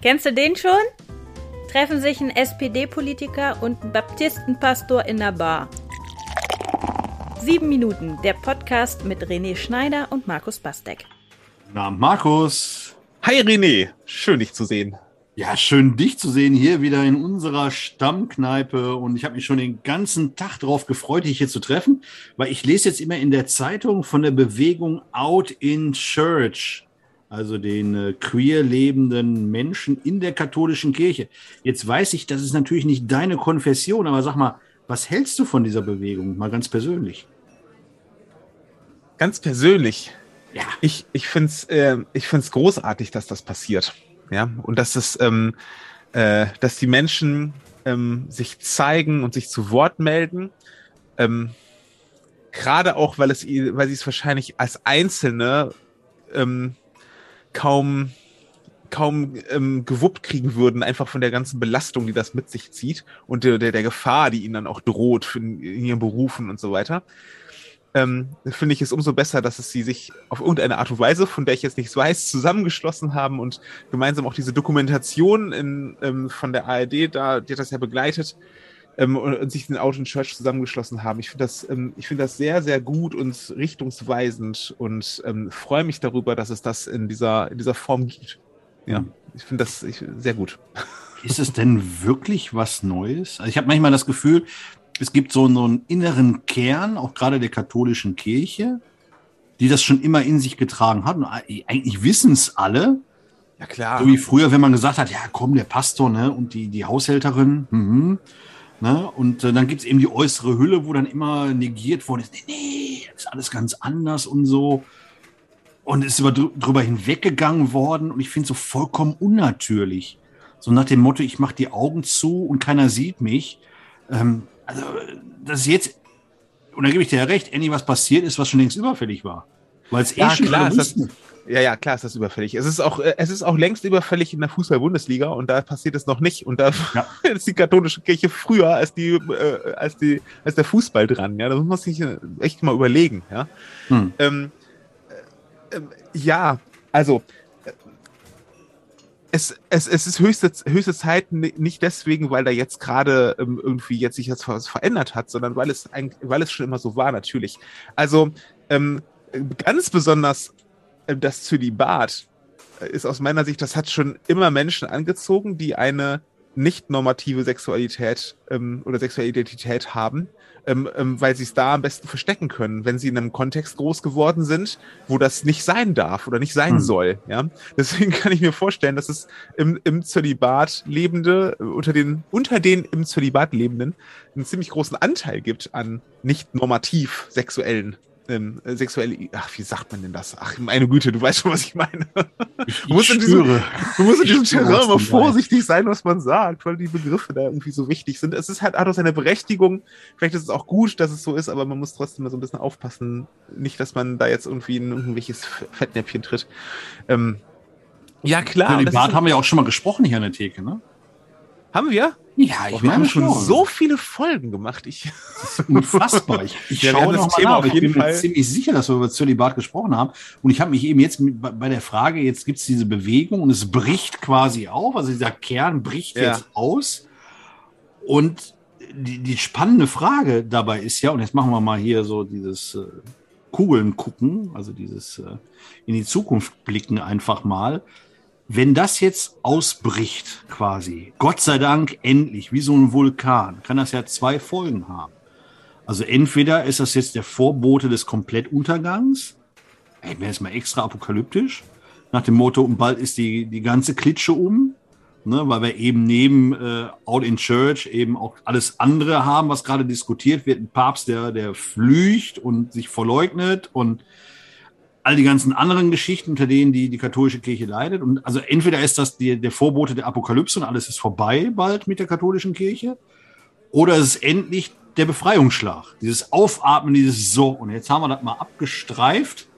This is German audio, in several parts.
Kennst du den schon? Treffen sich ein SPD-Politiker und ein Baptistenpastor in der Bar. Sieben Minuten, der Podcast mit René Schneider und Markus Bastek. Na, Markus. Hi René, schön dich zu sehen. Ja, schön dich zu sehen hier wieder in unserer Stammkneipe und ich habe mich schon den ganzen Tag darauf gefreut, dich hier zu treffen, weil ich lese jetzt immer in der Zeitung von der Bewegung Out in Church also den äh, queer lebenden Menschen in der katholischen Kirche. Jetzt weiß ich, das ist natürlich nicht deine Konfession, aber sag mal, was hältst du von dieser Bewegung, mal ganz persönlich? Ganz persönlich? Ja. Ich, ich finde es äh, ich find's großartig, dass das passiert. Ja, und dass es, ähm, äh, dass die Menschen ähm, sich zeigen und sich zu Wort melden. Ähm, Gerade auch, weil es, weil sie es wahrscheinlich als Einzelne ähm, kaum kaum ähm, gewuppt kriegen würden, einfach von der ganzen Belastung, die das mit sich zieht und der, der, der Gefahr, die ihnen dann auch droht in, in ihren Berufen und so weiter, ähm, finde ich es umso besser, dass es sie sich auf irgendeine Art und Weise, von der ich jetzt nichts weiß, zusammengeschlossen haben und gemeinsam auch diese Dokumentation in, ähm, von der ARD, da, die hat das ja begleitet, ähm, und, und, sich den Out in Church zusammengeschlossen haben. Ich finde das, ähm, ich finde das sehr, sehr gut und richtungsweisend und ähm, freue mich darüber, dass es das in dieser, in dieser Form gibt. Ja, ich finde das ich, sehr gut. Ist es denn wirklich was Neues? Also ich habe manchmal das Gefühl, es gibt so, so einen inneren Kern, auch gerade der katholischen Kirche, die das schon immer in sich getragen hat. Und eigentlich wissen es alle. Ja, klar. So wie früher, wenn man gesagt hat, ja, komm, der Pastor ne, und die, die Haushälterin, mhm. Ne? Und äh, dann gibt es eben die äußere Hülle, wo dann immer negiert worden ist, nee, nee, das ist alles ganz anders und so. Und ist über, drüber hinweggegangen worden und ich finde es so vollkommen unnatürlich. So nach dem Motto, ich mache die Augen zu und keiner sieht mich. Ähm, also, das ist jetzt, und da gebe ich dir ja recht, endlich was passiert ist, was schon längst überfällig war. Weil es eh ja, schon klar, ist das, ja, ja, klar ist das überfällig. Es ist auch, äh, es ist auch längst überfällig in der Fußball-Bundesliga und da passiert es noch nicht. Und da ja. ist die katholische Kirche früher als die, äh, als die, als der Fußball dran. Ja, da muss man sich äh, echt mal überlegen. Ja, hm. ähm, äh, ja also äh, es, es, es ist höchste, höchste Zeit nicht deswegen, weil da jetzt gerade ähm, irgendwie jetzt sich jetzt was verändert hat, sondern weil es eigentlich, weil es schon immer so war, natürlich. Also ähm, ganz besonders äh, das Zölibat äh, ist aus meiner Sicht, das hat schon immer Menschen angezogen, die eine nicht normative Sexualität ähm, oder sexuelle Identität haben, ähm, ähm, weil sie es da am besten verstecken können, wenn sie in einem Kontext groß geworden sind, wo das nicht sein darf oder nicht sein hm. soll. Ja, deswegen kann ich mir vorstellen, dass es im, im Zölibat lebende äh, unter den unter den im Zölibat lebenden einen ziemlich großen Anteil gibt an nicht normativ sexuellen ähm, sexuelle, ach, wie sagt man denn das? Ach, meine Güte, du weißt schon, was ich meine. Ich du, musst in diesem, du musst in diesem Terrain immer vorsichtig sein, was man sagt, weil die Begriffe da irgendwie so wichtig sind. Es ist halt, hat auch seine Berechtigung. Vielleicht ist es auch gut, dass es so ist, aber man muss trotzdem mal so ein bisschen aufpassen. Nicht, dass man da jetzt irgendwie in irgendwelches Fettnäpfchen tritt. Ähm, ja, klar. Über den Bart haben wir ja auch schon mal gesprochen hier an der Theke, ne? Haben wir? Ja, ich wir haben schon so viele Folgen gemacht. Ich das ist unfassbar. Ich, ich ja, schaue noch mal nach. Ich bin Fall. mir ziemlich sicher, dass wir über Zölibat gesprochen haben. Und ich habe mich eben jetzt bei der Frage, jetzt gibt es diese Bewegung und es bricht quasi auf. Also dieser Kern bricht ja. jetzt aus. Und die, die spannende Frage dabei ist ja, und jetzt machen wir mal hier so dieses äh, Kugeln gucken, also dieses äh, in die Zukunft blicken einfach mal wenn das jetzt ausbricht, quasi, Gott sei Dank endlich, wie so ein Vulkan, kann das ja zwei Folgen haben. Also entweder ist das jetzt der Vorbote des Komplettuntergangs, ey, wäre jetzt mal extra apokalyptisch, nach dem Motto, und bald ist die, die ganze Klitsche um, ne, weil wir eben neben äh, Out in Church eben auch alles andere haben, was gerade diskutiert wird. Ein Papst, der, der flücht und sich verleugnet und all die ganzen anderen Geschichten, unter denen die, die katholische Kirche leidet. Und also entweder ist das die, der Vorbote der Apokalypse und alles ist vorbei bald mit der katholischen Kirche, oder es ist endlich der Befreiungsschlag. Dieses Aufatmen, dieses So. Und jetzt haben wir das mal abgestreift.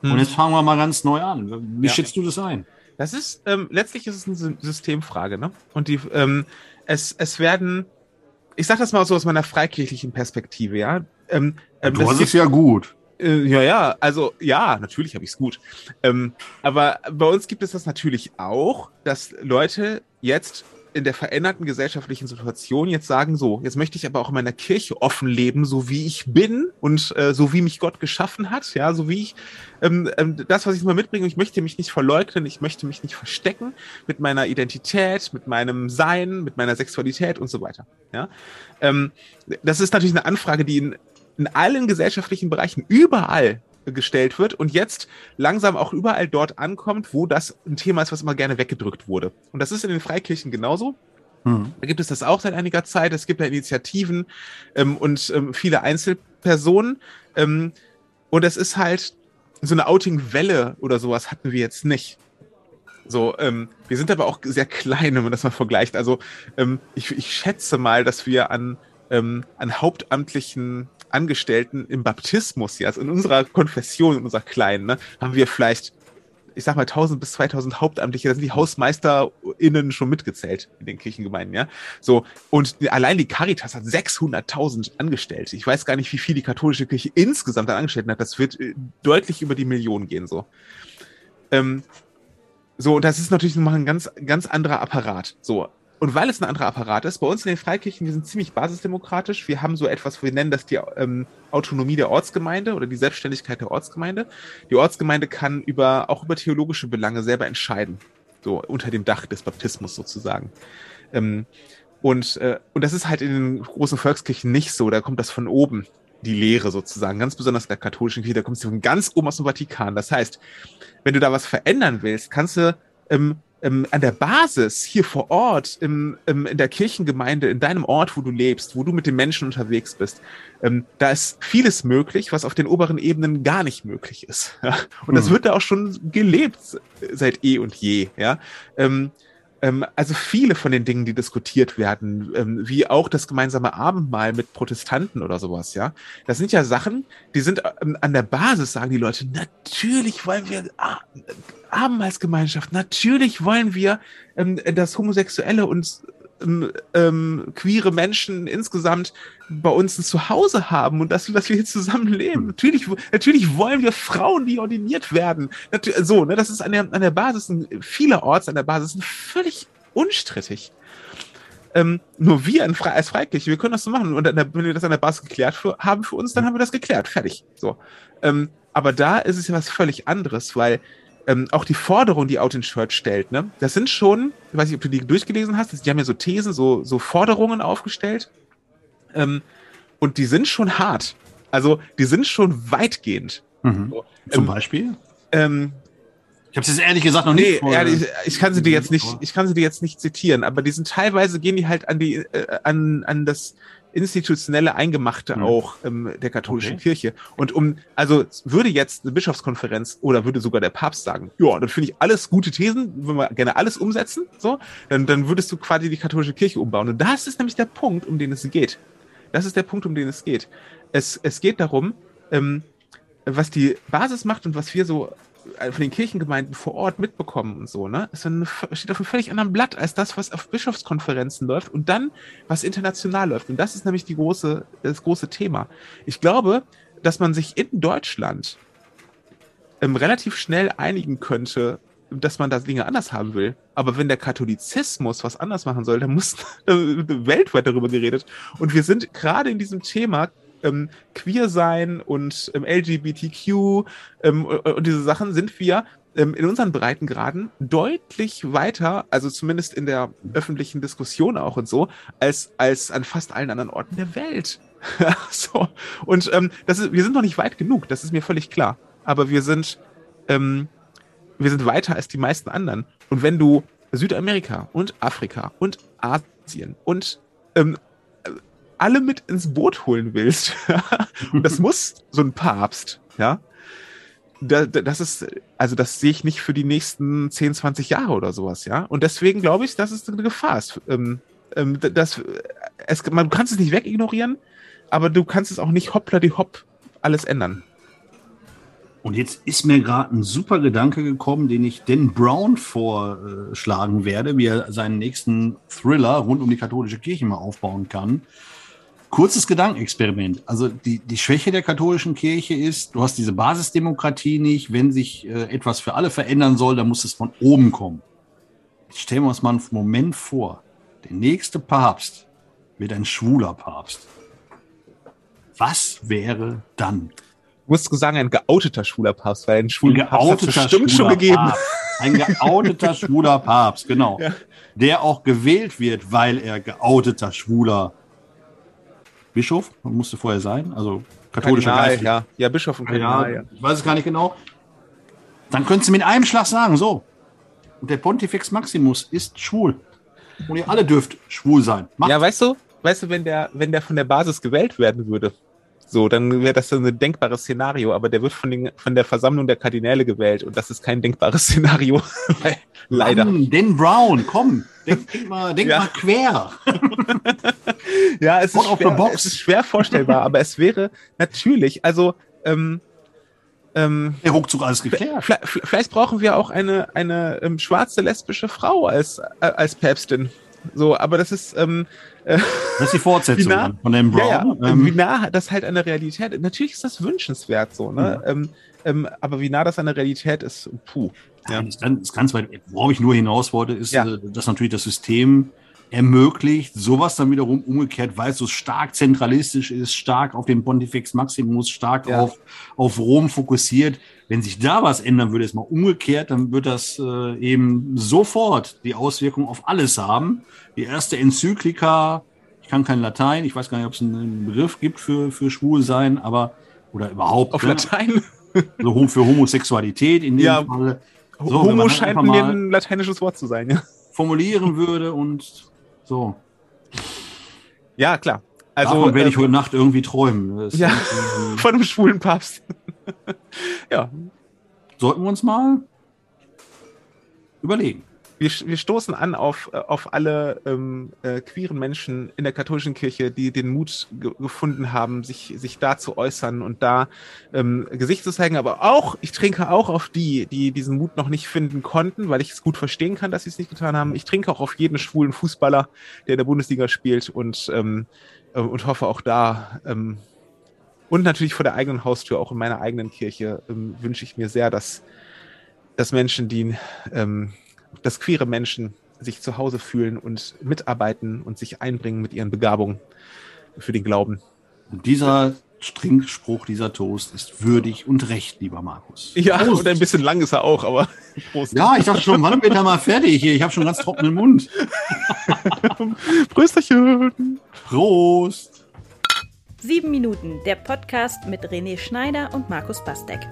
Hm. Und jetzt fangen wir mal ganz neu an. Wie ja. schätzt du das ein? Das ist, ähm, letztlich ist es eine Systemfrage, ne? Und die, ähm, es, es werden, ich sag das mal so aus meiner freikirchlichen Perspektive, ja. Ähm, ähm, du hast es ja gut. Äh, ja, ja, also ja, natürlich habe ich es gut. Ähm, aber bei uns gibt es das natürlich auch, dass Leute jetzt in der veränderten gesellschaftlichen Situation jetzt sagen, so, jetzt möchte ich aber auch in meiner Kirche offen leben, so wie ich bin und äh, so wie mich Gott geschaffen hat, ja, so wie ich ähm, ähm, das, was ich mal mitbringe, ich möchte mich nicht verleugnen, ich möchte mich nicht verstecken mit meiner Identität, mit meinem Sein, mit meiner Sexualität und so weiter. Ja, ähm, das ist natürlich eine Anfrage, die in, in allen gesellschaftlichen Bereichen überall gestellt wird und jetzt langsam auch überall dort ankommt, wo das ein Thema ist, was immer gerne weggedrückt wurde. Und das ist in den Freikirchen genauso. Mhm. Da gibt es das auch seit einiger Zeit. Es gibt ja Initiativen ähm, und ähm, viele Einzelpersonen. Ähm, und es ist halt so eine Outing-Welle oder sowas hatten wir jetzt nicht. So, ähm, wir sind aber auch sehr klein, wenn man das mal vergleicht. Also ähm, ich, ich schätze mal, dass wir an, ähm, an hauptamtlichen Angestellten im Baptismus, ja, also in unserer Konfession, in unserer kleinen, ne, haben wir vielleicht, ich sag mal, 1000 bis 2000 Hauptamtliche, da sind die HausmeisterInnen schon mitgezählt in den Kirchengemeinden, ja. So, und allein die Caritas hat 600.000 Angestellte. Ich weiß gar nicht, wie viel die katholische Kirche insgesamt an Angestellten hat. Das wird äh, deutlich über die Millionen gehen, so. Ähm, so, und das ist natürlich nochmal ein ganz, ganz anderer Apparat. So, und weil es ein anderer Apparat ist, bei uns in den Freikirchen, wir sind ziemlich basisdemokratisch. Wir haben so etwas, wir nennen das die ähm, Autonomie der Ortsgemeinde oder die Selbstständigkeit der Ortsgemeinde. Die Ortsgemeinde kann über, auch über theologische Belange selber entscheiden. So unter dem Dach des Baptismus sozusagen. Ähm, und, äh, und das ist halt in den großen Volkskirchen nicht so. Da kommt das von oben, die Lehre sozusagen. Ganz besonders der katholischen Kirche, da kommst du von ganz oben aus dem Vatikan. Das heißt, wenn du da was verändern willst, kannst du ähm, ähm, an der Basis hier vor Ort im, im, in der Kirchengemeinde, in deinem Ort, wo du lebst, wo du mit den Menschen unterwegs bist, ähm, da ist vieles möglich, was auf den oberen Ebenen gar nicht möglich ist. Ja? Und mhm. das wird da auch schon gelebt seit eh und je. Ja. Ähm, ähm, also viele von den Dingen, die diskutiert werden, ähm, wie auch das gemeinsame Abendmahl mit Protestanten oder sowas, ja, das sind ja Sachen, die sind ähm, an der Basis, sagen die Leute, natürlich wollen wir ah, Abendmahlsgemeinschaft, natürlich wollen wir, ähm, dass Homosexuelle und ähm, queere Menschen insgesamt bei uns ein Zuhause haben und dass, dass wir hier zusammen leben. Hm. Natürlich, natürlich wollen wir Frauen, die ordiniert werden. Natürlich, so, ne, das ist an der, an der Basis, vielerorts an der Basis völlig unstrittig. Ähm, nur wir Fre als Freikirche, wir können das so machen. Und der, wenn wir das an der Basis geklärt für, haben für uns, dann haben wir das geklärt. Fertig. So. Ähm, aber da ist es ja was völlig anderes, weil ähm, auch die Forderung, die Out in Church stellt, ne, das sind schon, ich weiß nicht, ob du die durchgelesen hast, die haben ja so Thesen, so, so Forderungen aufgestellt. Ähm, und die sind schon hart. Also, die sind schon weitgehend. Mhm. So, Zum ähm, Beispiel? Ähm, ich habe es jetzt ehrlich gesagt noch nee, nicht. Ehrlich, ich kann sie dir jetzt nicht, ich kann sie dir jetzt nicht zitieren, aber die sind teilweise gehen die halt an die, äh, an, an das institutionelle Eingemachte mhm. auch ähm, der katholischen okay. Kirche. Und um, also würde jetzt eine Bischofskonferenz oder würde sogar der Papst sagen, ja, dann finde ich alles gute Thesen, wenn wir gerne alles umsetzen, so, dann, dann würdest du quasi die katholische Kirche umbauen. Und das ist nämlich der Punkt, um den es geht. Das ist der Punkt, um den es geht. Es, es geht darum, ähm, was die Basis macht und was wir so von den Kirchengemeinden vor Ort mitbekommen und so, ne? Es steht auf einem völlig anderen Blatt als das, was auf Bischofskonferenzen läuft und dann, was international läuft. Und das ist nämlich die große, das große Thema. Ich glaube, dass man sich in Deutschland ähm, relativ schnell einigen könnte, dass man da Dinge anders haben will. Aber wenn der Katholizismus was anders machen soll, dann muss äh, weltweit darüber geredet. Und wir sind gerade in diesem Thema ähm, queer sein und ähm, LGBTQ ähm, und diese Sachen sind wir ähm, in unseren Breitengraden deutlich weiter, also zumindest in der öffentlichen Diskussion auch und so, als, als an fast allen anderen Orten der Welt. so. Und ähm, das ist, wir sind noch nicht weit genug, das ist mir völlig klar. Aber wir sind, ähm, wir sind weiter als die meisten anderen. Und wenn du Südamerika und Afrika und Asien und ähm, alle mit ins Boot holen willst, und das muss so ein Papst, ja, da, das ist, also das sehe ich nicht für die nächsten 10, 20 Jahre oder sowas, ja. Und deswegen glaube ich, dass es eine Gefahr ist. Ähm, ähm, das, es, man kann es nicht wegignorieren, aber du kannst es auch nicht hoppla die hopp alles ändern. Und jetzt ist mir gerade ein super Gedanke gekommen, den ich Dan Brown vorschlagen werde, wie er seinen nächsten Thriller rund um die katholische Kirche mal aufbauen kann. Kurzes Gedankenexperiment. Also die, die Schwäche der katholischen Kirche ist, du hast diese Basisdemokratie nicht. Wenn sich äh, etwas für alle verändern soll, dann muss es von oben kommen. Jetzt stellen wir uns mal einen Moment vor. Der nächste Papst wird ein schwuler Papst. Was wäre dann? Du musst sagen, ein geouteter schwuler Papst, weil ein schwuler Papst hat bestimmt schon gegeben. Papst. Ein geouteter schwuler Papst, genau. Ja. Der auch gewählt wird, weil er geouteter schwuler Bischof, musste vorher sein, also katholischer Kardinal, Geist. Ja. ja, Bischof und Kardinal. Ja, ich weiß es gar nicht genau. Dann könntest du mit einem Schlag sagen, so. Und der Pontifex Maximus ist schwul. Und ihr alle dürft schwul sein. Macht. Ja, weißt du, weißt du, wenn der, wenn der von der Basis gewählt werden würde, so, dann wäre das ein denkbares Szenario, aber der wird von, den, von der Versammlung der Kardinäle gewählt und das ist kein denkbares Szenario. Leider. Mann, Dan Brown, komm, denk, denk mal, denk ja. mal quer. ja, es ist, schwer, es ist, schwer, vorstellbar, aber es wäre natürlich, also ähm, ähm, der Ruckzug alles geklärt. Vielleicht brauchen wir auch eine, eine ähm, schwarze lesbische Frau als, äh, als Päpstin. So, aber das ist. Ähm, äh, das ist die Fortsetzung nah, von dem Brown. Ja, ja, ähm, wie nah das halt an der Realität Natürlich ist das wünschenswert so, ne? Ja. Ähm, ähm, aber wie nah das an der Realität ist, puh. Ja. Das, kann, das ganz weit, worauf ich nur hinaus wollte, ist, ja. Äh, dass natürlich das System ermöglicht, sowas dann wiederum umgekehrt, weil es so stark zentralistisch ist, stark auf den Pontifex Maximus, stark ja. auf, auf Rom fokussiert. Wenn sich da was ändern würde, ist mal umgekehrt, dann wird das äh, eben sofort die Auswirkung auf alles haben. Die erste Enzyklika, ich kann kein Latein, ich weiß gar nicht, ob es einen Begriff gibt für, für Schwulsein, aber oder überhaupt. Auf ne? Latein? So für Homosexualität in dem ja. Fall. So, Homo scheint mir ein lateinisches Wort zu sein, ja. Formulieren würde und so. Ja, klar. Also Davon werde ich äh, heute Nacht irgendwie träumen. ja, von einem schwulen Papst. ja. Sollten wir uns mal überlegen wir, wir stoßen an auf, äh, auf alle ähm, äh, queeren Menschen in der katholischen Kirche, die den Mut ge gefunden haben, sich, sich da zu äußern und da ähm, Gesicht zu zeigen. Aber auch, ich trinke auch auf die, die diesen Mut noch nicht finden konnten, weil ich es gut verstehen kann, dass sie es nicht getan haben. Ich trinke auch auf jeden schwulen Fußballer, der in der Bundesliga spielt und, ähm, äh, und hoffe auch da, ähm, und natürlich vor der eigenen Haustür, auch in meiner eigenen Kirche, ähm, wünsche ich mir sehr, dass, dass Menschen, die ähm, dass queere Menschen sich zu Hause fühlen und mitarbeiten und sich einbringen mit ihren Begabungen für den Glauben. Und dieser Trinkspruch, dieser Toast ist würdig und recht, lieber Markus. Ja, Prost. und ein bisschen lang ist er auch, aber Prost. Ja, ich dachte schon, wann wird er mal fertig hier? Ich habe schon ganz trockenen Mund. Prösterchen. Prost. Sieben Minuten, der Podcast mit René Schneider und Markus Bastek.